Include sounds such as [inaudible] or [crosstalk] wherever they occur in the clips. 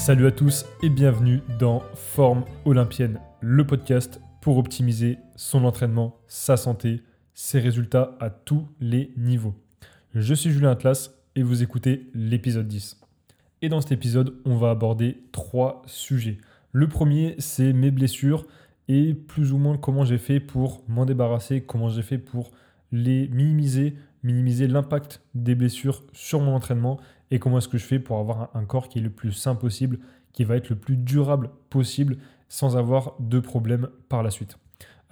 Salut à tous et bienvenue dans Forme Olympienne, le podcast pour optimiser son entraînement, sa santé, ses résultats à tous les niveaux. Je suis Julien Atlas et vous écoutez l'épisode 10. Et dans cet épisode, on va aborder trois sujets. Le premier, c'est mes blessures et plus ou moins comment j'ai fait pour m'en débarrasser, comment j'ai fait pour les minimiser, minimiser l'impact des blessures sur mon entraînement et comment est-ce que je fais pour avoir un corps qui est le plus sain possible, qui va être le plus durable possible sans avoir de problème par la suite?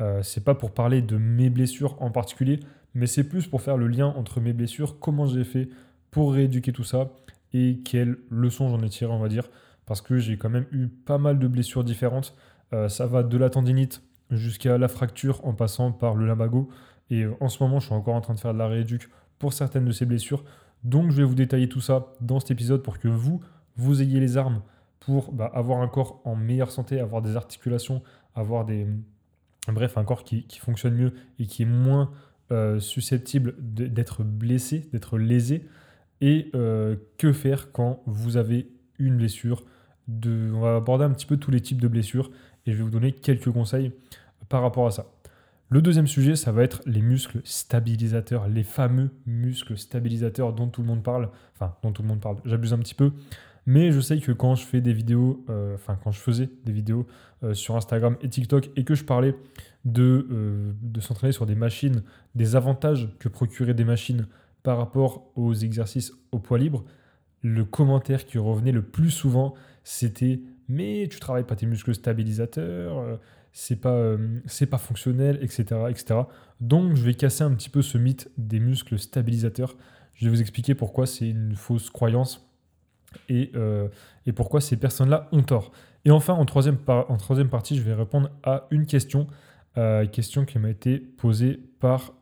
Euh, c'est pas pour parler de mes blessures en particulier, mais c'est plus pour faire le lien entre mes blessures, comment j'ai fait pour rééduquer tout ça et quelles leçons j'en ai tiré, on va dire, parce que j'ai quand même eu pas mal de blessures différentes. Euh, ça va de la tendinite jusqu'à la fracture en passant par le lumbago. Et euh, en ce moment, je suis encore en train de faire de la rééduque pour certaines de ces blessures. Donc je vais vous détailler tout ça dans cet épisode pour que vous, vous ayez les armes pour bah, avoir un corps en meilleure santé, avoir des articulations, avoir des... Bref, un corps qui, fonctionne mieux et qui est moins euh, susceptible d'être blessé, d'être lésé. Et euh, que faire quand vous avez une blessure. On va aborder un petit peu tous les types de blessures et je vais vous donner quelques conseils par rapport à ça. Le deuxième sujet, ça va être les muscles stabilisateurs, les fameux muscles stabilisateurs dont tout le monde parle. Enfin, dont tout le monde parle, j'abuse un petit peu. Mais je sais que quand je euh, faisais des vidéos euh, sur Instagram et TikTok et que je parlais de, euh, de s'entraîner sur des machines, des avantages que procuraient des machines par rapport aux exercices au poids libre, le commentaire qui revenait le plus souvent, c'était mais tu travailles pas tes muscles stabilisateurs, c'est pas, euh, c'est pas fonctionnel, etc., etc. Donc je vais casser un petit peu ce mythe des muscles stabilisateurs. Je vais vous expliquer pourquoi c'est une fausse croyance et, euh, et pourquoi ces personnes-là ont tort. Et enfin, en troisième, en troisième partie, je vais répondre à une question, euh, question qui m'a été posée par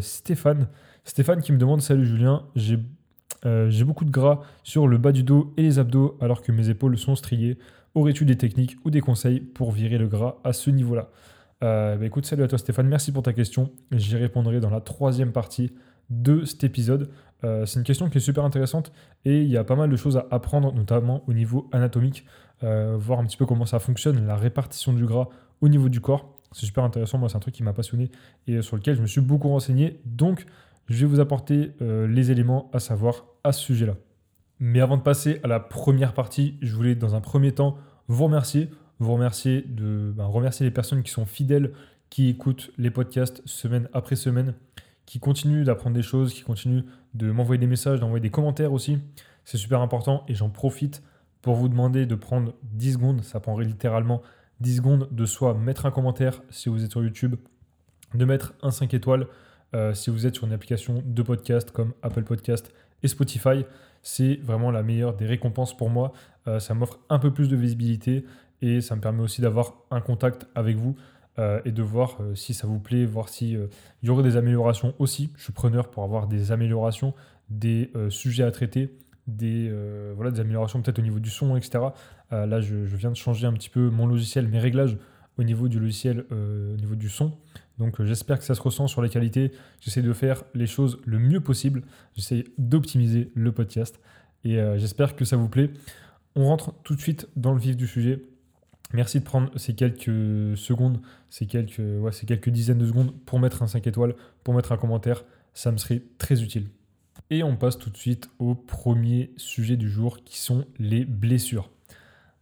Stéphane. Stéphane qui me demande Salut Julien, j'ai j'ai beaucoup de gras sur le bas du dos et les abdos alors que mes épaules sont striées. Aurais-tu des techniques ou des conseils pour virer le gras à ce niveau-là? Euh, bah Écoute, salut à toi Stéphane, merci pour ta question. J'y répondrai dans la troisième partie de cet épisode. Euh, c'est une question qui est super intéressante et il y a pas mal de choses à apprendre, notamment au niveau anatomique, euh, voir un petit peu comment ça fonctionne, la répartition du gras au niveau du corps. C'est super intéressant, moi c'est un truc qui m'a passionné et sur lequel je me suis beaucoup renseigné. Donc je vais vous apporter les éléments à savoir à ce sujet-là. Mais avant de passer à la première partie, je voulais dans un premier temps vous remercier, vous remercier de ben, remercier les personnes qui sont fidèles, qui écoutent les podcasts semaine après semaine, qui continuent d'apprendre des choses, qui continuent de m'envoyer des messages, d'envoyer des commentaires aussi. C'est super important et j'en profite pour vous demander de prendre 10 secondes, ça prendrait littéralement 10 secondes de soit mettre un commentaire si vous êtes sur YouTube, de mettre un 5 étoiles euh, si vous êtes sur une application de podcast comme Apple Podcast et Spotify c'est vraiment la meilleure des récompenses pour moi. Euh, ça m'offre un peu plus de visibilité et ça me permet aussi d'avoir un contact avec vous euh, et de voir euh, si ça vous plaît, voir s'il y aurait des améliorations aussi. Je suis preneur pour avoir des améliorations, des sujets à traiter, des, améliorations peut-être au niveau du son, etc. là, je, viens de changer un petit peu mon logiciel, mes réglages au niveau du logiciel, au niveau du son. Donc euh, j'espère que ça se ressent sur les qualités. J'essaie de faire les choses le mieux possible. J'essaie d'optimiser le podcast. Et euh, j'espère que ça vous plaît. On rentre tout de suite dans le vif du sujet. Merci de prendre ces quelques secondes, ces quelques, ces quelques dizaines de secondes pour mettre un 5 étoiles, pour mettre un commentaire. Ça me serait très utile. Et on passe tout de suite au premier sujet du jour qui sont les blessures.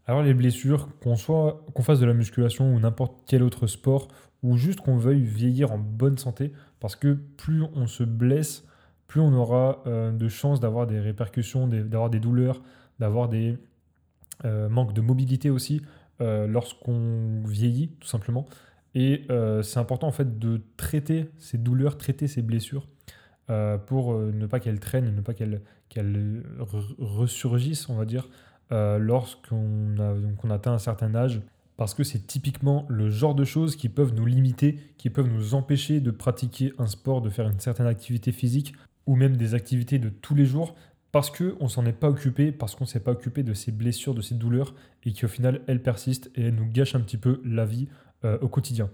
Alors les blessures, qu'on soit qu'on fasse de la musculation ou n'importe quel autre sport ou juste qu'on veuille vieillir en bonne santé, parce que plus on se blesse, plus on aura euh, de chances d'avoir des répercussions, d'avoir des douleurs, d'avoir des euh, manques de mobilité aussi euh, lorsqu'on vieillit, tout simplement. Et c'est important en fait de traiter ces douleurs, traiter ces blessures pour ne pas qu'elles traînent, ne pas qu'elles ressurgissent, on va dire, lorsqu'on atteint un certain âge parce que c'est typiquement le genre de choses qui peuvent nous limiter, qui peuvent nous empêcher de pratiquer un sport, de faire une certaine activité physique ou même des activités de tous les jours parce qu'on s'en est pas occupé, parce qu'on s'est pas occupé de ces blessures, de ces douleurs et qui au final elles persistent et elles nous gâchent un petit peu la vie euh, au quotidien.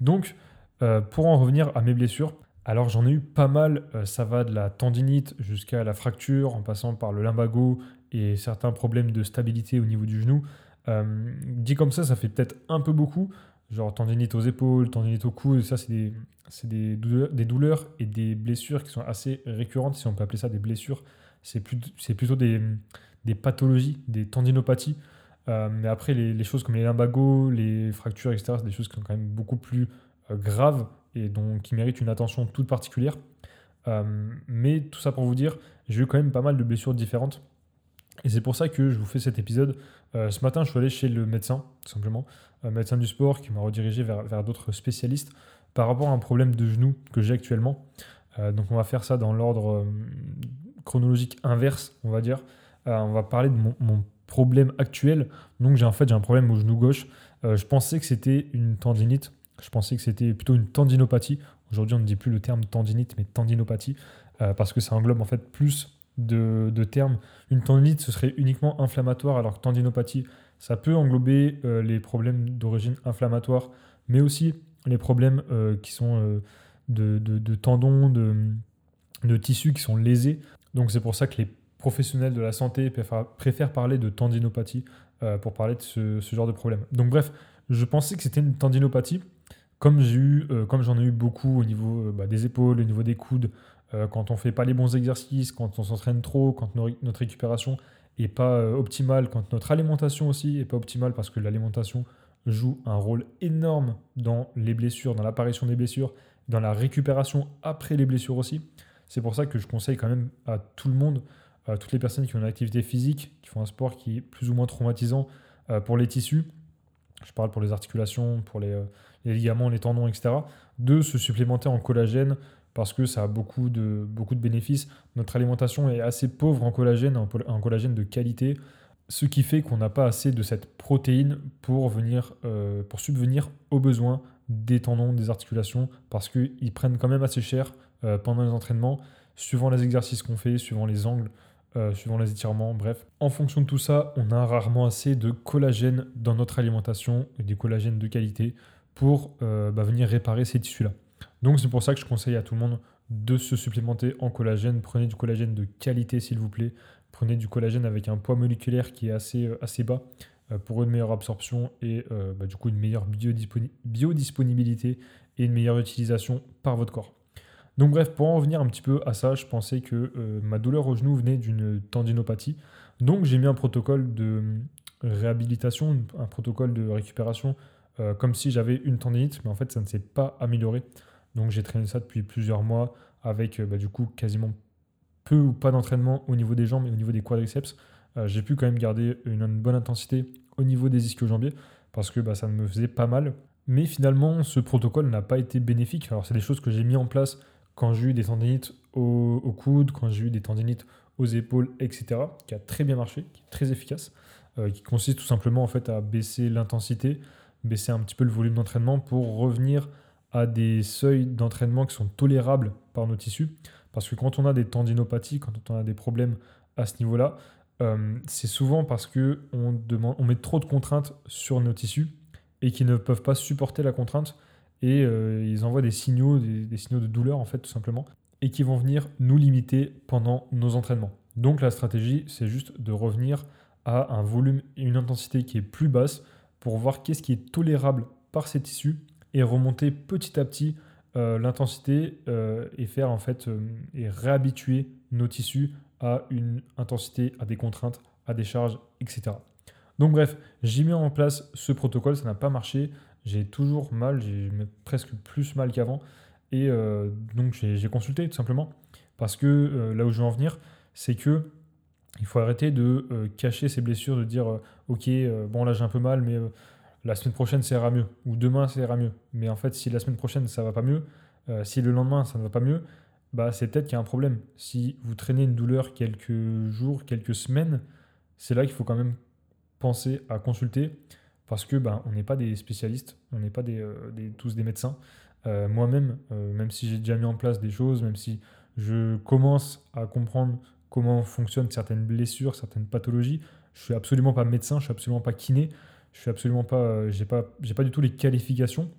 Donc, euh, pour en revenir à mes blessures, Alors j'en ai eu pas mal, euh, ça va de la tendinite jusqu'à la fracture, en passant par le lumbago et certains problèmes de stabilité au niveau du genou. Euh, dit comme ça, ça fait peut-être un peu beaucoup, genre tendinite aux épaules, tendinite au cou, ça c'est des, des, douleurs, des, douleurs, et des blessures qui sont assez récurrentes, si on peut appeler ça des blessures. C'est plutôt des, des, pathologies, des tendinopathies. Euh, mais après, les, choses comme les lumbagos, les fractures, etc., c'est des choses qui sont quand même beaucoup plus graves et donc qui mérite une attention toute particulière. Euh, mais tout ça pour vous dire, j'ai eu quand même pas mal de blessures différentes. Et c'est pour ça que je vous fais cet épisode. Euh, ce matin, je suis allé chez le médecin, tout simplement, médecin du sport qui m'a redirigé vers, vers d'autres spécialistes par rapport à un problème de genou que j'ai actuellement. Euh, donc on va faire ça dans l'ordre chronologique inverse, on va dire. on va parler de mon, mon problème actuel. Donc j'ai en fait j'ai un problème au genou gauche. je pensais que c'était une tendinite je pensais que c'était plutôt une tendinopathie. Aujourd'hui, on ne dit plus le terme tendinite, mais tendinopathie, euh, parce que ça englobe en fait plus de, termes. Une tendinite, ce serait uniquement inflammatoire, alors que tendinopathie, ça peut englober euh, les problèmes d'origine inflammatoire, mais aussi les problèmes euh, qui sont de, tendons, de, tissus qui sont lésés. Donc c'est pour ça que les professionnels de la santé préfèrent, parler de tendinopathie pour parler de ce, ce, genre de problème. Donc bref, je pensais que c'était une tendinopathie, comme j'ai eu, euh, comme j'en ai eu beaucoup au niveau euh, bah, des épaules, au niveau des coudes, euh, quand on fait pas les bons exercices, quand on s'entraîne trop, quand notre récupération est pas optimale, quand notre alimentation aussi est pas optimale, parce que l'alimentation joue un rôle énorme dans les blessures, dans l'apparition des blessures, dans la récupération après les blessures aussi. C'est pour ça que je conseille quand même à tout le monde, à toutes les personnes qui ont une activité physique, qui font un sport qui est plus ou moins traumatisant pour les tissus, je parle pour les articulations, pour les, les ligaments, les tendons, etc., de se supplémenter en collagène parce que ça a beaucoup de, beaucoup de bénéfices. Notre alimentation est assez pauvre en collagène, en collagène de qualité, ce qui fait qu'on n'a pas assez de cette protéine pour, venir, euh, pour subvenir aux besoins des tendons, des articulations, parce qu'ils prennent quand même assez cher euh, pendant les entraînements, suivant les exercices qu'on fait, suivant les angles, euh, suivant les étirements, bref. En fonction de tout ça, on a rarement assez de collagène dans notre alimentation, et des collagènes de qualité, pour bah, venir réparer ces tissus-là. Donc c'est pour ça que je conseille à tout le monde de se supplémenter en collagène. Prenez du collagène de qualité s'il vous plaît. Prenez du collagène avec un poids moléculaire qui est assez, euh, assez bas euh, pour une meilleure absorption et bah, du coup une meilleure biodisponibilité et une meilleure utilisation par votre corps. Donc bref, pour en revenir un petit peu à ça, je pensais que ma douleur au genou venait d'une tendinopathie. Donc j'ai mis un protocole de réhabilitation, un protocole de récupération euh, comme si j'avais une tendinite, mais en fait ça ne s'est pas amélioré. Donc j'ai traîné ça depuis plusieurs mois avec euh, bah, du coup quasiment peu ou pas d'entraînement au niveau des jambes et au niveau des quadriceps. Euh, j'ai pu quand même garder une, bonne intensité au niveau des ischio-jambiers parce que bah, ça me faisait pas mal. Mais finalement, ce protocole n'a pas été bénéfique. Alors, c'est des choses que j'ai mis en place quand j'ai eu des tendinites au, au coude, quand j'ai eu des tendinites aux épaules, etc., qui a très bien marché, qui est très efficace, qui consiste tout simplement en fait à baisser l'intensité, baisser un petit peu le volume d'entraînement pour revenir à des seuils d'entraînement qui sont tolérables par nos tissus. Parce que quand on a des tendinopathies, quand on a des problèmes à ce niveau-là, euh, c'est souvent parce qu'on on met trop de contraintes sur nos tissus et qu'ils ne peuvent pas supporter la contrainte et euh, ils envoient des signaux, des, signaux de douleur en fait tout simplement, et qui vont venir nous limiter pendant nos entraînements. Donc la stratégie, c'est juste de revenir à un volume et une intensité qui est plus basse pour voir qu'est-ce qui est tolérable par ces tissus et remonter petit à petit euh, l'intensité euh, et faire en fait euh, et réhabituer nos tissus à une intensité, à des contraintes, à des charges, etc. Donc bref, j'ai mis en place ce protocole, ça n'a pas marché, j'ai toujours mal, j'ai presque plus mal qu'avant et donc j'ai consulté tout simplement parce que là où je veux en venir, c'est que il faut arrêter de cacher ses blessures, de dire ok, bon là j'ai un peu mal, mais la semaine prochaine ça ira mieux, ou demain ça ira mieux. Mais en fait, si la semaine prochaine ça va pas mieux, si le lendemain ça ne va pas mieux, bah c'est peut-être qu'il y a un problème. Si vous traînez une douleur quelques jours, quelques semaines, c'est là qu'il faut quand même penser à consulter parce que bah, on n'est pas des spécialistes, on n'est pas des, tous des médecins. Moi-même, même si j'ai déjà mis en place des choses, même si je commence à comprendre comment fonctionnent certaines blessures, certaines pathologies. Je suis absolument pas médecin, je suis absolument pas kiné, je suis absolument pas, euh, j'ai pas, j'ai pas du tout les qualifications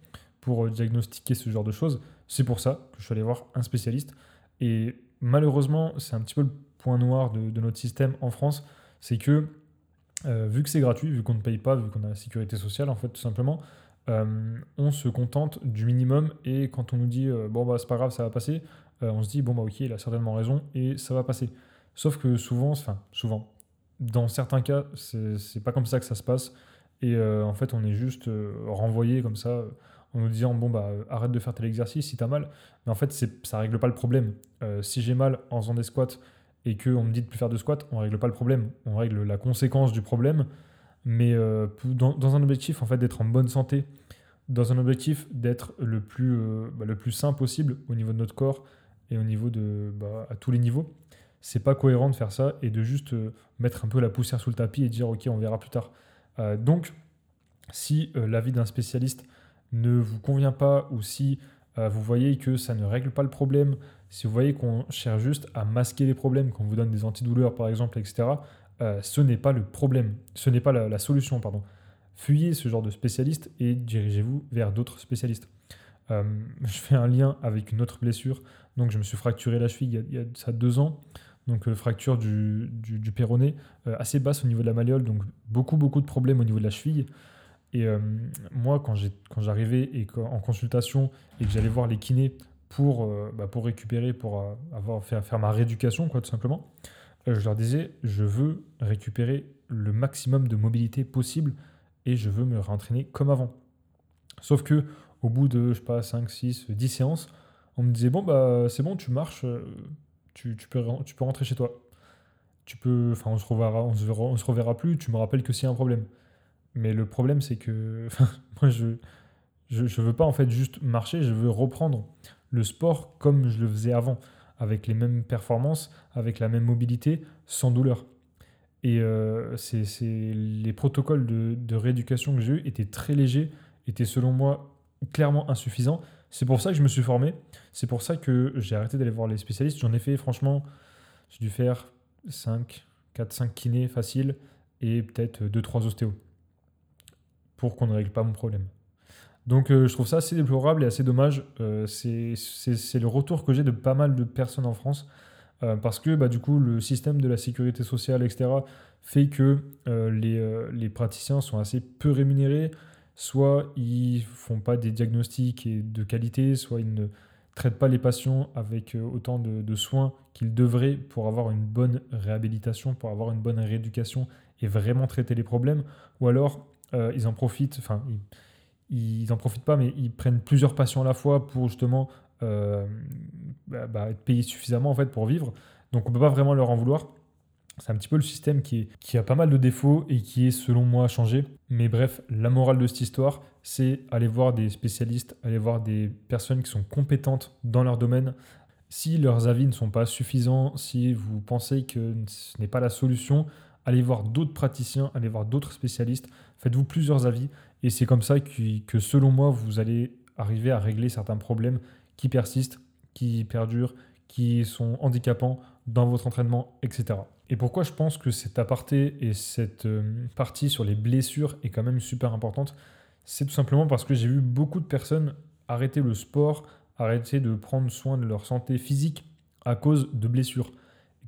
pour diagnostiquer ce genre de choses. C'est pour ça que je suis allé voir un spécialiste. Et malheureusement, c'est un petit peu le point noir de, notre système en France, c'est que vu que c'est gratuit, vu qu'on ne paye pas, vu qu'on a la sécurité sociale, en fait, tout simplement, on se contente du minimum et quand on nous dit bon bah c'est pas grave ça va passer on se dit bon bah ok il a certainement raison et ça va passer sauf que souvent enfin souvent dans certains cas, c'est pas comme ça que ça se passe. Et euh, en fait, on est juste euh, renvoyé comme ça en nous disant bon bah arrête de faire tel exercice si t'as mal. Mais en fait, ça règle pas le problème. Euh, si j'ai mal en faisant des squats et qu'on me dit de plus faire de squats, on règle pas le problème. On règle la conséquence du problème. Mais dans, un objectif en fait d'être en bonne santé, dans un objectif d'être le plus bah, le plus sain possible au niveau de notre corps et au niveau de bah, à tous les niveaux c'est pas cohérent de faire ça et de juste euh, mettre un peu la poussière sous le tapis et dire ok on verra plus tard. Euh, donc si euh, l'avis d'un spécialiste ne vous convient pas ou si vous voyez que ça ne règle pas le problème, si vous voyez qu'on cherche juste à masquer les problèmes, qu'on vous donne des antidouleurs par exemple, etc., ce n'est pas le problème, ce n'est pas la, solution. Fuyez ce genre de spécialiste et dirigez-vous vers d'autres spécialistes. [laughs] je fais un lien avec une autre blessure, donc je me suis fracturé la cheville il y a, deux ans donc euh, fracture du, du, péroné, euh, assez basse au niveau de la malléole, donc beaucoup, beaucoup de problèmes au niveau de la cheville. Et euh, moi, quand j'arrivais et en consultation et que j'allais voir les kinés pour, bah, pour récupérer, pour avoir, faire, faire ma rééducation, quoi, tout simplement, je leur disais, je veux récupérer le maximum de mobilité possible et je veux me réentraîner comme avant. Sauf que au bout de, je sais pas, 5, 6, 10 séances, on me disait, bon, bah, c'est bon, tu marches, tu, peux, tu peux rentrer chez toi. Tu peux, enfin, on se reverra, on se reverra plus. Tu me rappelles que s'il y a un problème. Mais le problème, c'est que [laughs] moi, je, je, je, veux pas en fait juste marcher. Je veux reprendre le sport comme je le faisais avant, avec les mêmes performances, avec la même mobilité, sans douleur. Et euh, c'est, les protocoles de, de rééducation que j'ai eu étaient très légers, étaient selon moi clairement insuffisants. C'est pour ça que je me suis formé. C'est pour ça que j'ai arrêté d'aller voir les spécialistes. J'en ai fait, franchement, j'ai dû faire 5, 4, 5 kinés faciles et peut-être 2-3 ostéos pour qu'on ne règle pas mon problème. Donc euh, je trouve ça assez déplorable et assez dommage. Euh, c'est le retour que j'ai de pas mal de personnes en France. Euh, parce que bah, du coup, le système de la sécurité sociale, etc., fait que les, les, praticiens sont assez peu rémunérés soit ils font pas des diagnostics de qualité, soit ils ne traitent pas les patients avec euh, autant de, soins qu'ils devraient pour avoir une bonne réhabilitation, pour avoir une bonne rééducation et vraiment traiter les problèmes, ou alors euh, ils en profitent, enfin ils, n'en en profitent pas, mais ils prennent plusieurs patients à la fois pour justement euh, bah, bah, être payés suffisamment en fait pour vivre. Donc on peut pas vraiment leur en vouloir. C'est un petit peu le système qui, a pas mal de défauts et qui est selon moi à changer. Mais bref, la morale de cette histoire, c'est aller voir des spécialistes, aller voir des personnes qui sont compétentes dans leur domaine. Si leurs avis ne sont pas suffisants, si vous pensez que ce n'est pas la solution, allez voir d'autres praticiens, allez voir d'autres spécialistes, faites-vous plusieurs avis. Et c'est comme ça que selon moi, vous allez arriver à régler certains problèmes qui persistent, qui perdurent, qui sont handicapants dans votre entraînement, etc. Et pourquoi je pense que cet aparté et cette euh, partie sur les blessures est quand même super importante C'est tout simplement parce que j'ai vu beaucoup de personnes arrêter le sport, arrêter de prendre soin de leur santé physique à cause de blessures.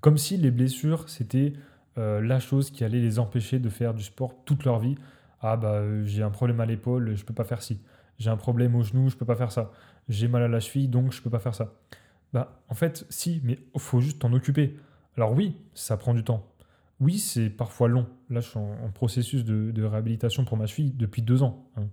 Comme si les blessures, c'était euh, la chose qui allait les empêcher de faire du sport toute leur vie. Ah bah euh, j'ai un problème à l'épaule, je peux pas faire ci. J'ai un problème au genou, je peux pas faire ça. J'ai mal à la cheville, donc je peux pas faire ça. Bah en fait, si, mais faut juste t'en occuper. Alors oui, ça prend du temps. Oui, c'est parfois long. Là, je suis en, processus de, réhabilitation pour ma cheville depuis deux ans. Hein.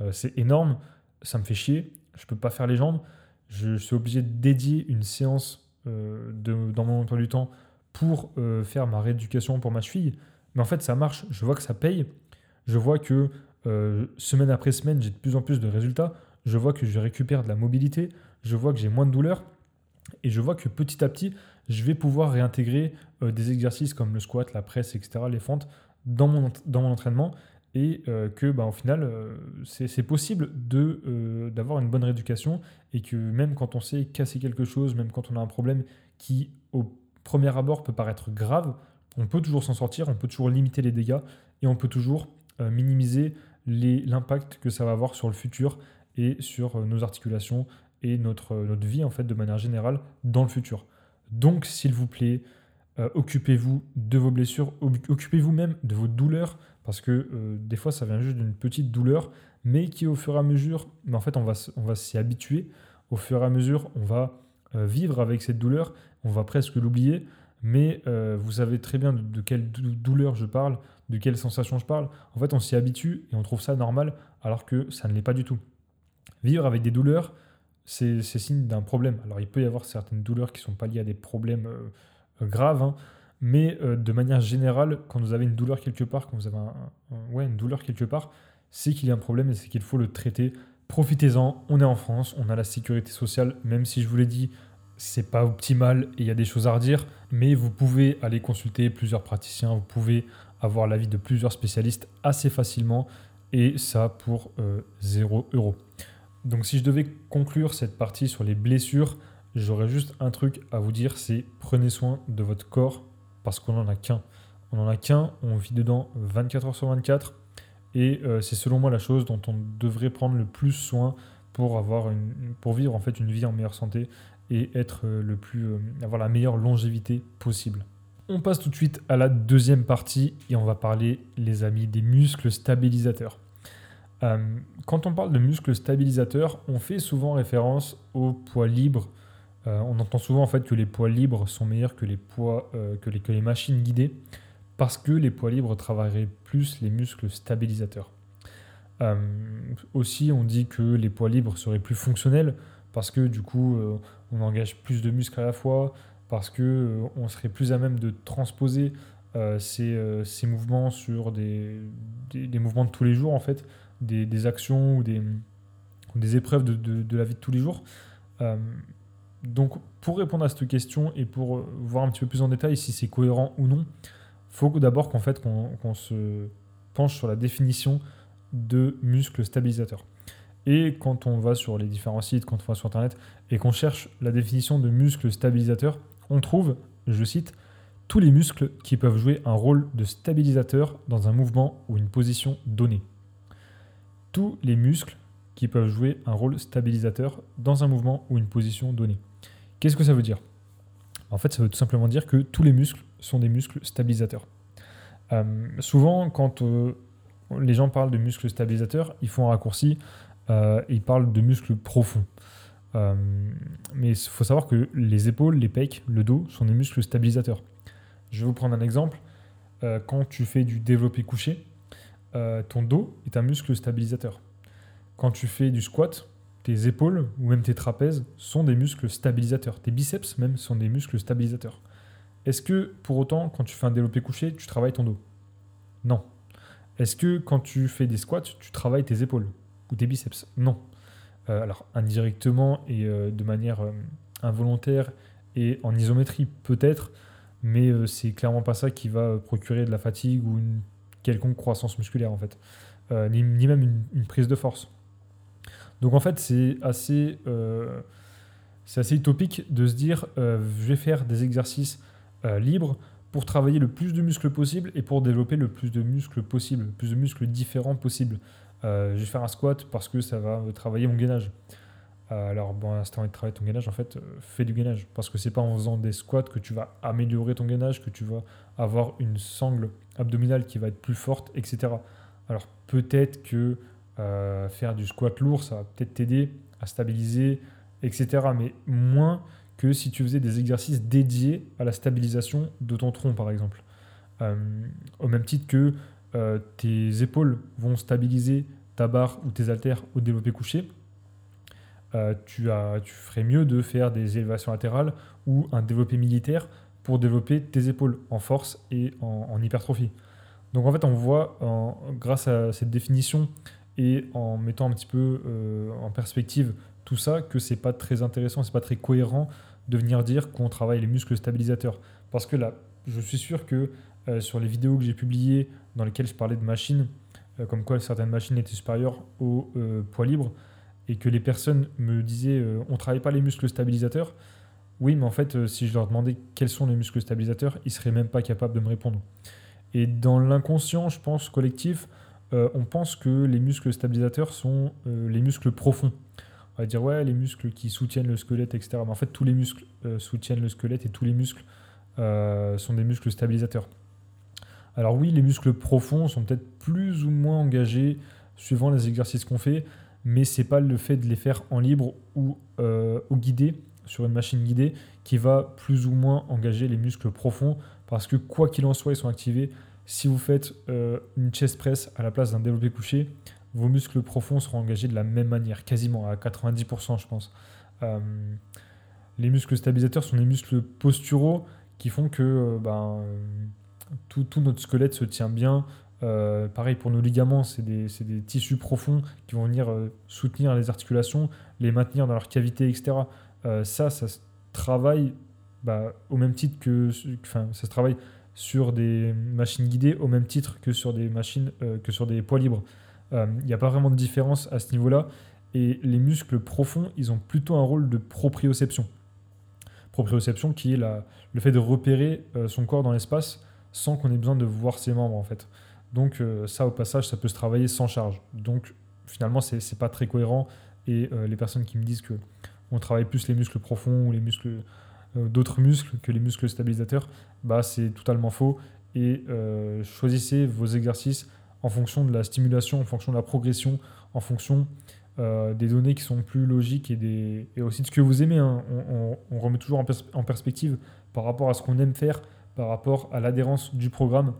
Euh, c'est énorme, ça me fait chier, je ne peux pas faire les jambes. Je, suis obligé de dédier une séance euh, dans mon emploi du temps pour euh, faire ma rééducation pour ma cheville. Mais en fait, ça marche. Je vois que ça paye. Je vois que semaine après semaine, j'ai de plus en plus de résultats. Je vois que je récupère de la mobilité. Je vois que j'ai moins de douleur. Et je vois que petit à petit, je vais pouvoir réintégrer euh, des exercices comme le squat, la presse, etc., les fentes dans mon, entraînement et euh, que bah, au final euh, c'est possible d'avoir une bonne rééducation et que même quand on sait casser quelque chose, même quand on a un problème qui au premier abord peut paraître grave, on peut toujours s'en sortir, on peut toujours limiter les dégâts et on peut toujours minimiser l'impact que ça va avoir sur le futur et sur nos articulations et notre, notre vie en fait de manière générale dans le futur. Donc s'il vous plaît, occupez-vous de vos blessures, occupez-vous même de vos douleurs parce que des fois ça vient juste d'une petite douleur mais qui au fur et à mesure, mais en fait on va, s'y habituer, au fur et à mesure on va vivre avec cette douleur, on va presque l'oublier, mais euh, vous savez très bien de, quelle douleur je parle, de quelle sensation je parle. En fait, on s'y habitue et on trouve ça normal, alors que ça ne l'est pas du tout. Vivre avec des douleurs, c'est signe d'un problème. Alors, il peut y avoir certaines douleurs qui ne sont pas liées à des problèmes euh, graves, hein, mais euh, de manière générale, quand vous avez une douleur quelque part, quand vous avez une douleur quelque part, c'est qu'il y a un problème et c'est qu'il faut le traiter. Profitez-en, on est en France, on a la sécurité sociale, même si je vous l'ai dit, c'est pas optimal et il y a des choses à redire, mais vous pouvez aller consulter plusieurs praticiens, vous pouvez avoir l'avis de plusieurs spécialistes assez facilement et ça pour 0 euh, euros. Donc si je devais conclure cette partie sur les blessures, j'aurais juste un truc à vous dire, c'est prenez soin de votre corps parce qu'on n'en a qu'un. On n'en a qu'un, on vit dedans 24 heures sur 24 et euh, c'est selon moi la chose dont on devrait prendre le plus soin pour, avoir une, pour vivre en fait une vie en meilleure santé et être euh, le plus, euh, avoir la meilleure longévité possible. On passe tout de suite à la deuxième partie et on va parler, les amis, des muscles stabilisateurs. Euh, quand on parle de muscles stabilisateurs, on fait souvent référence aux poids libres. on entend souvent en fait que les poids libres sont meilleurs que les poids les, que les machines guidées parce que les poids libres travailleraient plus les muscles stabilisateurs. aussi, on dit que les poids libres seraient plus fonctionnels parce que du coup, on engage plus de muscles à la fois, parce que euh, on serait plus à même de transposer euh, euh, ces, mouvements sur des, des, mouvements de tous les jours, en fait, des, actions ou des, des épreuves de, de, la vie de tous les jours. donc, pour répondre à cette question et pour voir un petit peu plus en détail si c'est cohérent ou non, faut d'abord qu'en fait, qu'on se penche sur la définition de muscles stabilisateurs. Et quand on va sur les différents sites, quand on va sur Internet, et qu'on cherche la définition de muscle stabilisateur, on trouve, je cite, tous les muscles qui peuvent jouer un rôle de stabilisateur dans un mouvement ou une position donnée. Tous les muscles qui peuvent jouer un rôle stabilisateur dans un mouvement ou une position donnée. Qu'est-ce que ça veut dire? En fait, ça veut tout simplement dire que tous les muscles sont des muscles stabilisateurs. Euh, souvent, quand euh, les gens parlent de muscles stabilisateurs, ils font un raccourci euh, il parle de muscles profonds. Mais il faut savoir que les épaules, les pecs, le dos sont des muscles stabilisateurs. Je vais vous prendre un exemple. Quand tu fais du développé couché, ton dos est un muscle stabilisateur. Quand tu fais du squat, tes épaules ou même tes trapèzes sont des muscles stabilisateurs. Tes biceps même sont des muscles stabilisateurs. Est-ce que pour autant, quand tu fais un développé couché, tu travailles ton dos? Non. Est-ce que quand tu fais des squats, tu travailles tes épaules ou tes biceps? Non. Euh, alors indirectement et euh, de manière euh, involontaire et en isométrie peut-être, mais c'est clairement pas ça qui va procurer de la fatigue ou une quelconque croissance musculaire en fait, ni, même une, prise de force. Donc en fait c'est assez, c'est assez utopique de se dire je vais faire des exercices libres pour travailler le plus de muscles possible et pour développer le plus de muscles possible, le plus de muscles différents possible. Euh, je vais faire un squat parce que ça va travailler mon gainage. Euh, alors, bon, si tu envie de travailler ton gainage, en fait, euh, fais du gainage. Parce que c'est pas en faisant des squats que tu vas améliorer ton gainage, que tu vas avoir une sangle abdominale qui va être plus forte, etc. Alors, peut-être que faire du squat lourd, ça va peut-être t'aider à stabiliser, etc. Mais moins que si tu faisais des exercices dédiés à la stabilisation de ton tronc, par exemple. au même titre que euh, tes épaules vont stabiliser ta barre ou tes haltères au développé couché, euh, tu, as, tu ferais mieux de faire des élévations latérales ou un développé militaire pour développer tes épaules en force et en, hypertrophie. Donc en fait, on voit, grâce à cette définition et en mettant un petit peu euh, en perspective tout ça, que c'est pas très intéressant, c'est pas très cohérent de venir dire qu'on travaille les muscles stabilisateurs. Parce que là, je suis sûr que sur les vidéos que j'ai publiées dans lesquels je parlais de machines, euh, comme quoi certaines machines étaient supérieures au euh, poids libre, et que les personnes me disaient euh, on travaille pas les muscles stabilisateurs. Oui, mais en fait, si je leur demandais quels sont les muscles stabilisateurs, ils seraient même pas capables de me répondre. Et dans l'inconscient, je pense, collectif, on pense que les muscles stabilisateurs sont les muscles profonds. On va dire, ouais, les muscles qui soutiennent le squelette, etc. Mais en fait, tous les muscles soutiennent le squelette et tous les muscles sont des muscles stabilisateurs. Alors oui, les muscles profonds sont peut-être plus ou moins engagés suivant les exercices qu'on fait, mais c'est pas le fait de les faire en libre ou euh, au guidé, sur une machine guidée, qui va plus ou moins engager les muscles profonds, parce que quoi qu'il en soit, ils sont activés. Si vous faites euh, une chest press à la place d'un développé couché, vos muscles profonds seront engagés de la même manière, quasiment à 90% je pense. Euh, les muscles stabilisateurs sont des muscles posturaux qui font que ben, tout, notre squelette se tient bien. Euh, pareil pour nos ligaments, c'est des, tissus profonds qui vont venir euh, soutenir les articulations, les maintenir dans leur cavité, etc. Euh, ça, ça se travaille bah, au même titre que. Enfin, ça se travaille sur des machines guidées au même titre que sur des machines, que sur des poids libres. Il n'y a pas vraiment de différence à ce niveau-là. Et les muscles profonds, ils ont plutôt un rôle de proprioception. Proprioception qui est le fait de repérer son corps dans l'espace sans qu'on ait besoin de voir ses membres en fait. Donc euh, ça au passage ça peut se travailler sans charge. Donc finalement c'est pas très cohérent et euh, les personnes qui me disent que on travaille plus les muscles profonds ou les muscles euh, d'autres muscles que les muscles stabilisateurs, bah c'est totalement faux et choisissez vos exercices en fonction de la stimulation, en fonction de la progression, en fonction des données qui sont plus logiques et, des, et aussi de ce que vous aimez. Hein. On, remet toujours en perspective par rapport à ce qu'on aime faire, par rapport à l'adhérence du programme.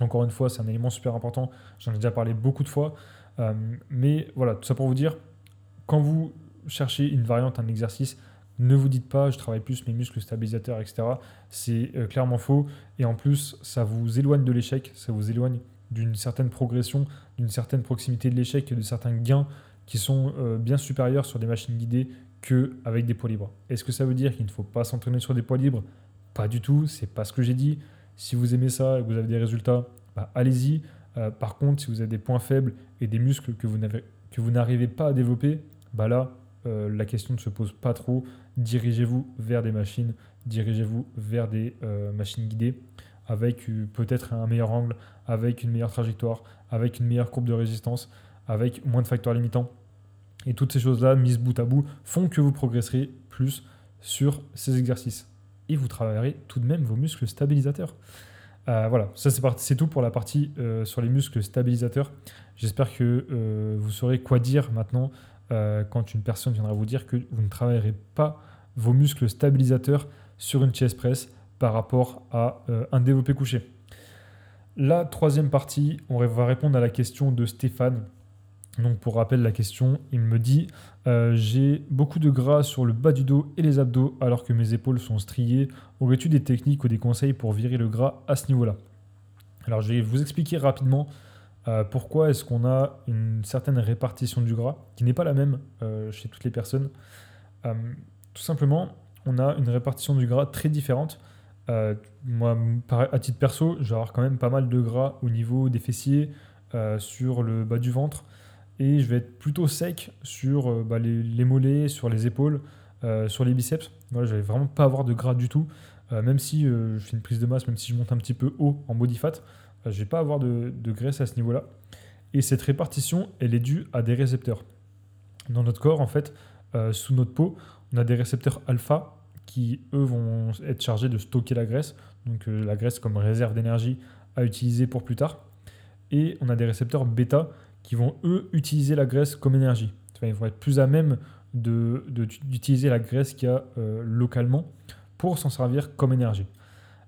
Encore une fois, c'est un élément super important. J'en ai déjà parlé beaucoup de fois. Euh, mais voilà, tout ça pour vous dire, quand vous cherchez une variante, un exercice, ne vous dites pas je travaille plus mes muscles stabilisateurs, etc. C'est euh, clairement faux. Et en plus, ça vous éloigne de l'échec, ça vous éloigne d'une certaine progression, d'une certaine proximité de l'échec et de certains gains qui sont euh, bien supérieurs sur des machines guidées qu'avec des poids libres. Est-ce que ça veut dire qu'il ne faut pas s'entraîner sur des poids libres? Pas du tout, c'est pas ce que j'ai dit. Si vous aimez ça et que vous avez des résultats, bah, allez-y. Euh, par contre, si vous avez des points faibles et des muscles que vous n'arrivez pas à développer, bah là, euh, la question ne se pose pas trop. Dirigez-vous vers des machines, dirigez-vous vers des euh, machines guidées avec peut-être un meilleur angle, avec une meilleure trajectoire, avec une meilleure courbe de résistance, avec moins de facteurs limitants. Et toutes ces choses-là, mises bout à bout, font que vous progresserez plus sur ces exercices et vous travaillerez tout de même vos muscles stabilisateurs. Euh, voilà, ça c'est tout pour la partie euh, sur les muscles stabilisateurs. J'espère que euh, vous saurez quoi dire maintenant quand une personne viendra vous dire que vous ne travaillerez pas vos muscles stabilisateurs sur une chest press par rapport à un développé couché. La troisième partie, on va répondre à la question de Stéphane donc pour rappel la question, il me dit euh, j'ai beaucoup de gras sur le bas du dos et les abdos alors que mes épaules sont striées. Aurais-tu des techniques ou des conseils pour virer le gras à ce niveau-là? Alors je vais vous expliquer rapidement euh, pourquoi est-ce qu'on a une certaine répartition du gras qui n'est pas la même euh, chez toutes les personnes. tout simplement, on a une répartition du gras très différente. moi, à titre perso, je quand même pas mal de gras au niveau des fessiers, sur le bas du ventre et je vais être plutôt sec sur euh, bah, les, mollets, sur les épaules, euh, sur les biceps. Voilà, je vais vraiment pas avoir de gras du tout. Euh, même si je fais une prise de masse, même si je monte un petit peu haut en body fat, je vais pas avoir de, graisse à ce niveau-là. Et cette répartition, elle est due à des récepteurs. Dans notre corps, en fait, sous notre peau, on a des récepteurs alpha qui, eux, vont être chargés de stocker la graisse. Donc la graisse comme réserve d'énergie à utiliser pour plus tard. Et on a des récepteurs bêta qui vont, eux, utiliser la graisse comme énergie. ils vont être plus à même d'utiliser de, la graisse qu'il y a euh, localement pour s'en servir comme énergie.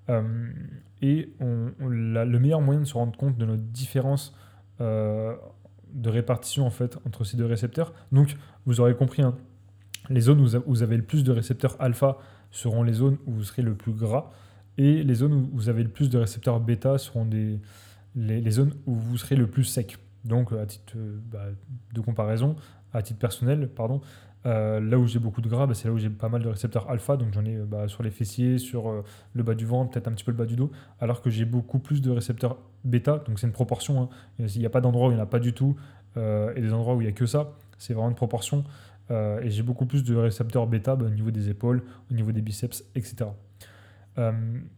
Euh, et le meilleur moyen de se rendre compte de notre différence euh, de répartition en fait entre ces deux récepteurs. Donc, vous aurez compris, hein, les zones où vous avez le plus de récepteurs alpha seront les zones où vous serez le plus gras, et les zones où vous avez le plus de récepteurs bêta seront des, les zones où vous serez le plus sec. Donc, à titre euh, bah, de comparaison, à titre personnel, pardon, euh, là où j'ai beaucoup de gras, bah, c'est là où j'ai pas mal de récepteurs alpha, donc j'en ai bah, sur les fessiers, sur euh, le bas du ventre, peut-être un petit peu le bas du dos, alors que j'ai beaucoup plus de récepteurs bêta, donc c'est une proportion. Hein. Il n'y a pas d'endroit où il n'y en a pas du tout, et des endroits où il n'y a que ça, c'est vraiment une proportion. et j'ai beaucoup plus de récepteurs bêta au niveau des épaules, au niveau des biceps, etc.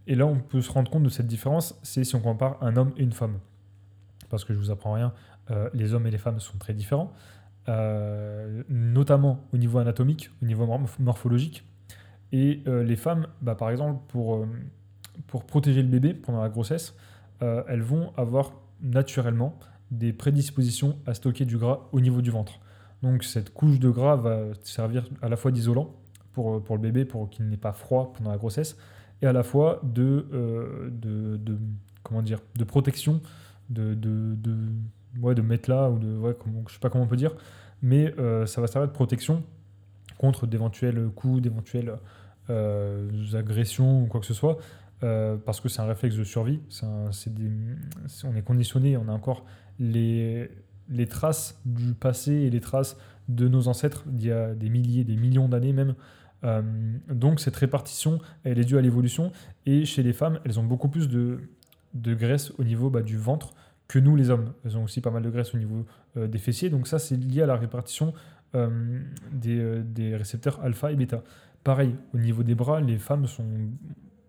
et là, on peut se rendre compte de cette différence, c'est si on compare un homme et une femme. parce que je vous apprends rien, les hommes et les femmes sont très différents, notamment au niveau anatomique, au niveau morphologique. Et les femmes, bah, par exemple, pour, pour protéger le bébé pendant la grossesse, elles vont avoir naturellement des prédispositions à stocker du gras au niveau du ventre. Donc cette couche de gras va servir à la fois d'isolant pour, pour le bébé, pour qu'il n'ait pas froid pendant la grossesse, et à la fois de, euh, de, comment dire, de protection, de, de, de, ouais, de matelas, ou de, ouais, comment, je sais pas comment on peut dire, mais euh, ça va servir de protection contre d'éventuels coups, d'éventuelles euh, agressions ou quoi que ce soit, parce que c'est un réflexe de survie, on est conditionné, on a encore les, les traces du passé et les traces de nos ancêtres d'il y a des milliers, des millions d'années même. Euh, donc cette répartition, elle est due à l'évolution. Et chez les femmes, elles ont beaucoup plus de, de graisse au niveau bah, du ventre que nous les hommes. Elles ont aussi pas mal de graisse au niveau euh, des fessiers. Donc ça, c'est lié à la répartition euh, des, des, récepteurs alpha et bêta. Pareil, au niveau des bras, les femmes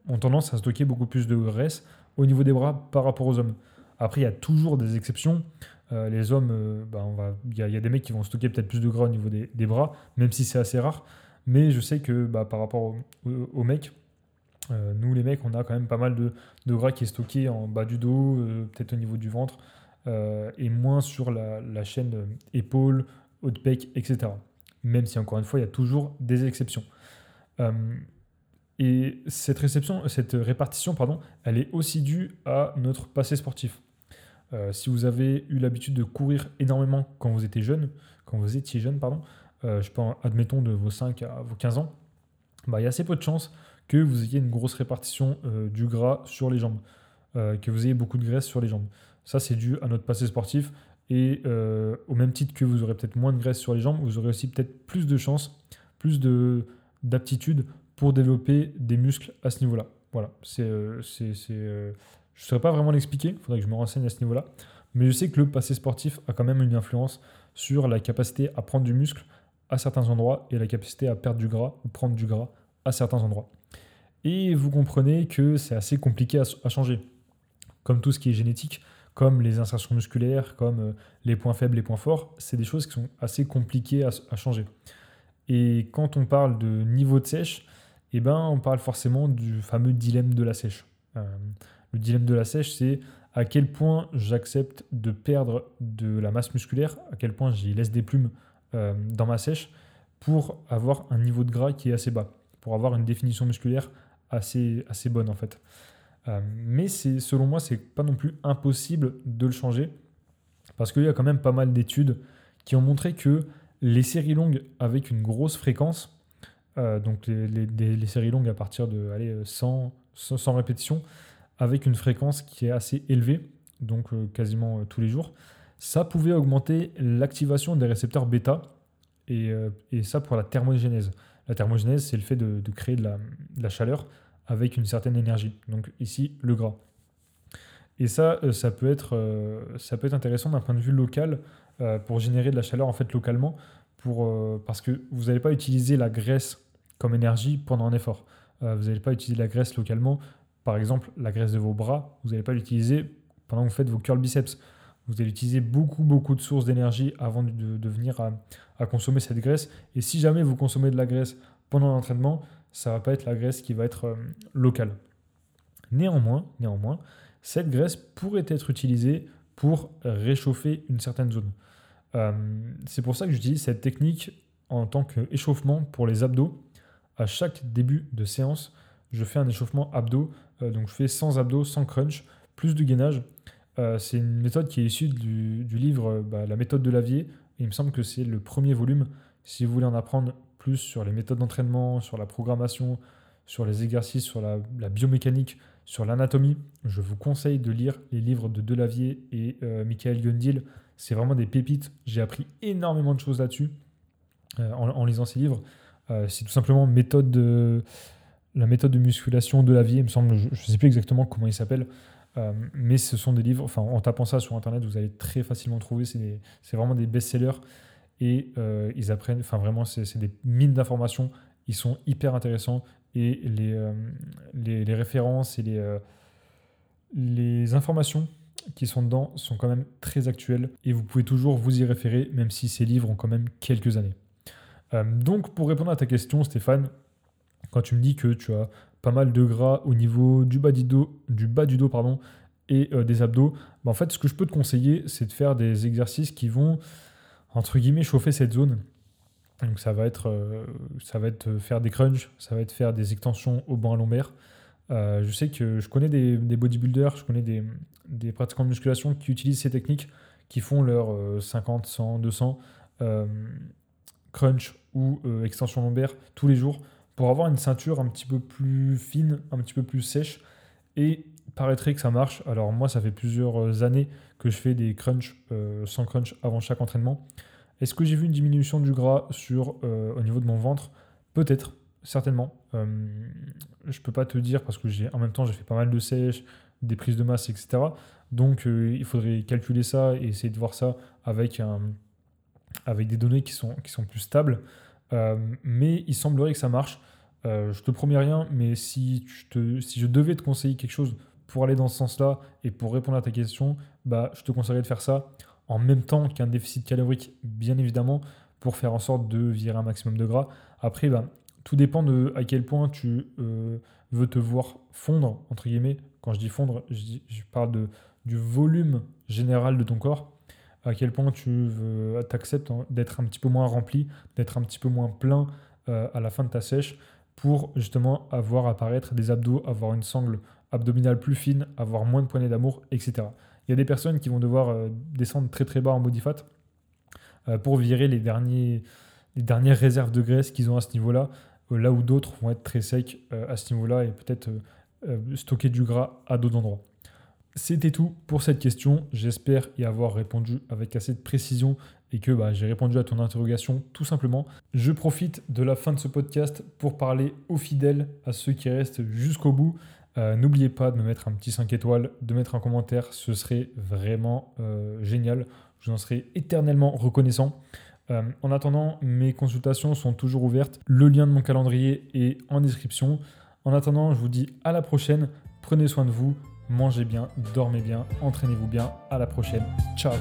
ont tendance à stocker beaucoup plus de graisse au niveau des bras par rapport aux hommes. Après, il y a toujours des exceptions. Euh, les hommes, euh, bah, il y, a des mecs qui vont stocker peut-être plus de gras au niveau des, bras, même si c'est assez rare. Mais je sais que bah, par rapport aux mecs, euh, nous les mecs, on a quand même pas mal de, gras qui est stocké en bas du dos, peut-être au niveau du ventre, et moins sur la, chaîne épaule, haut de pec, etc. Même si encore une fois, il y a toujours des exceptions. et cette, réception, cette répartition, pardon, elle est aussi due à notre passé sportif. Euh, si vous avez eu l'habitude de courir énormément quand vous étiez jeune, quand vous étiez jeune, pardon, euh, je pense, admettons de vos 5 à vos 15 ans, bah, il y a assez peu de chances que vous ayez une grosse répartition euh, du gras sur les jambes, que vous ayez beaucoup de graisse sur les jambes. Ça, c'est dû à notre passé sportif. Et au même titre que vous aurez peut-être moins de graisse sur les jambes, vous aurez aussi peut-être plus de chances, plus d'aptitude pour développer des muscles à ce niveau-là. Voilà, c'est je ne saurais pas vraiment l'expliquer, il faudrait que je me renseigne à ce niveau-là. Mais je sais que le passé sportif a quand même une influence sur la capacité à prendre du muscle à certains endroits et la capacité à perdre du gras ou prendre du gras à certains endroits. Et vous comprenez que c'est assez compliqué à, changer. Comme tout ce qui est génétique, comme les insertions musculaires, comme euh, les points faibles, les points forts, c'est des choses qui sont assez compliquées à, changer. Et quand on parle de niveau de sèche, eh ben, on parle forcément du fameux dilemme de la sèche. Euh, le dilemme de la sèche, c'est à quel point j'accepte de perdre de la masse musculaire, à quel point j'y laisse des plumes euh, dans ma sèche pour avoir un niveau de gras qui est assez bas, pour avoir une définition musculaire assez, assez bonne en fait. Euh, mais selon moi, c'est pas non plus impossible de le changer parce qu'il y a quand même pas mal d'études qui ont montré que les séries longues avec une grosse fréquence, euh, donc les, séries longues à partir de allez, 100, 100 répétitions, avec une fréquence qui est assez élevée, donc euh, quasiment tous les jours, ça pouvait augmenter l'activation des récepteurs bêta, et, euh, ça pour la thermogénèse. La thermogénèse, c'est le fait de, créer de la, chaleur avec une certaine énergie. Donc ici, le gras. Et ça, ça, peut être, ça peut être intéressant d'un point de vue local pour générer de la chaleur en fait localement, pour, parce que vous n'allez pas utiliser la graisse comme énergie pendant un effort. vous n'allez pas utiliser la graisse localement par exemple, la graisse de vos bras, vous n'allez pas l'utiliser pendant que vous faites vos curl biceps. Vous allez utiliser beaucoup, beaucoup de sources d'énergie avant de, venir à, consommer cette graisse. Et si jamais vous consommez de la graisse pendant l'entraînement, ça ne va pas être la graisse qui va être euh, locale. Néanmoins, néanmoins, cette graisse pourrait être utilisée pour réchauffer une certaine zone. Euh, c'est pour ça que j'utilise cette technique en tant qu'échauffement pour les abdos. À chaque début de séance, je fais un échauffement abdos euh, donc je fais sans abdos, sans crunch, plus de gainage. Euh, c'est une méthode qui est issue du, livre euh, bah, La méthode de Lavier. il me semble que c'est le premier volume. Si vous voulez en apprendre plus sur les méthodes d'entraînement, sur la programmation, sur les exercices, sur la, biomécanique, sur l'anatomie, je vous conseille de lire les livres de Delavier et Michael Gundil. C'est vraiment des pépites. J'ai appris énormément de choses là-dessus en, lisant ces livres. c'est tout simplement méthode de la méthode de musculation de la vie, il me semble, je ne sais plus exactement comment il s'appelle, euh, mais ce sont des livres, enfin en tapant ça sur Internet, vous allez très facilement trouver, c'est vraiment des best-sellers. Et euh, ils apprennent, enfin vraiment, c'est des mines d'informations, ils sont hyper intéressants. Et les, euh, références et les, informations qui sont dedans sont quand même très actuels et vous pouvez toujours vous y référer, même si ces livres ont quand même quelques années. Donc, pour répondre à ta question, Stéphane, quand tu me dis que tu as pas mal de gras au niveau du bas du dos, du bas du dos pardon, et euh, des abdos, en fait, ce que je peux te conseiller, c'est de faire des exercices qui vont, entre guillemets, chauffer cette zone. Donc, ça va être, euh, ça va être faire des crunchs, ça va être faire des extensions au banc à lombaire. je sais que je connais des, bodybuilders, je connais des, pratiquants de musculation qui utilisent ces techniques, qui font leurs 50, 100, 200 crunch ou extension lombaire tous les jours pour avoir une ceinture un petit peu plus fine, un petit peu plus sèche. Et paraîtrait que ça marche. Alors moi, ça fait plusieurs euh, années que je fais des crunchs euh, sans crunch avant chaque entraînement. Est-ce que j'ai vu une diminution du gras sur, euh, au niveau de mon ventre? Peut-être, certainement. je peux pas te dire parce que j'ai en même temps j'ai fait pas mal de sèches, des prises de masse, etc. Donc il faudrait calculer ça et essayer de voir ça avec, un, avec des données qui sont, qui sont plus stables. Mais il semblerait que ça marche. Euh, je te promets rien, mais si, je devais te conseiller quelque chose pour aller dans ce sens-là et pour répondre à ta question, bah, je te conseillerais de faire ça en même temps qu'un déficit calorique, bien évidemment, pour faire en sorte de virer un maximum de gras. Après, bah, tout dépend de à quel point tu euh, veux te voir fondre, entre guillemets. Quand je dis fondre, je, parle de, du volume général de ton corps. À quel point tu acceptes d'être un petit peu moins rempli, d'être un petit peu moins plein euh, à la fin de ta sèche pour justement avoir apparaître des abdos, avoir une sangle abdominale plus fine, avoir moins de poignées d'amour, etc. Il y a des personnes qui vont devoir euh, descendre très très bas en body fat euh, pour virer les, les dernières réserves de graisse qu'ils ont à ce niveau-là, euh, là où d'autres vont être très secs à ce niveau-là et peut-être stocker du gras à d'autres endroits. C'était tout pour cette question. J'espère y avoir répondu avec assez de précision et que bah, j'ai répondu à ton interrogation tout simplement. Je profite de la fin de ce podcast pour parler aux fidèles, à ceux qui restent jusqu'au bout. Euh, n'oubliez pas de me mettre un petit 5 étoiles, de mettre un commentaire, ce serait vraiment euh, génial. Je vous en serai éternellement reconnaissant. Euh, en attendant, mes consultations sont toujours ouvertes. Le lien de mon calendrier est en description. En attendant, je vous dis à la prochaine. Prenez soin de vous, mangez bien, dormez bien, entraînez-vous bien. À la prochaine. Ciao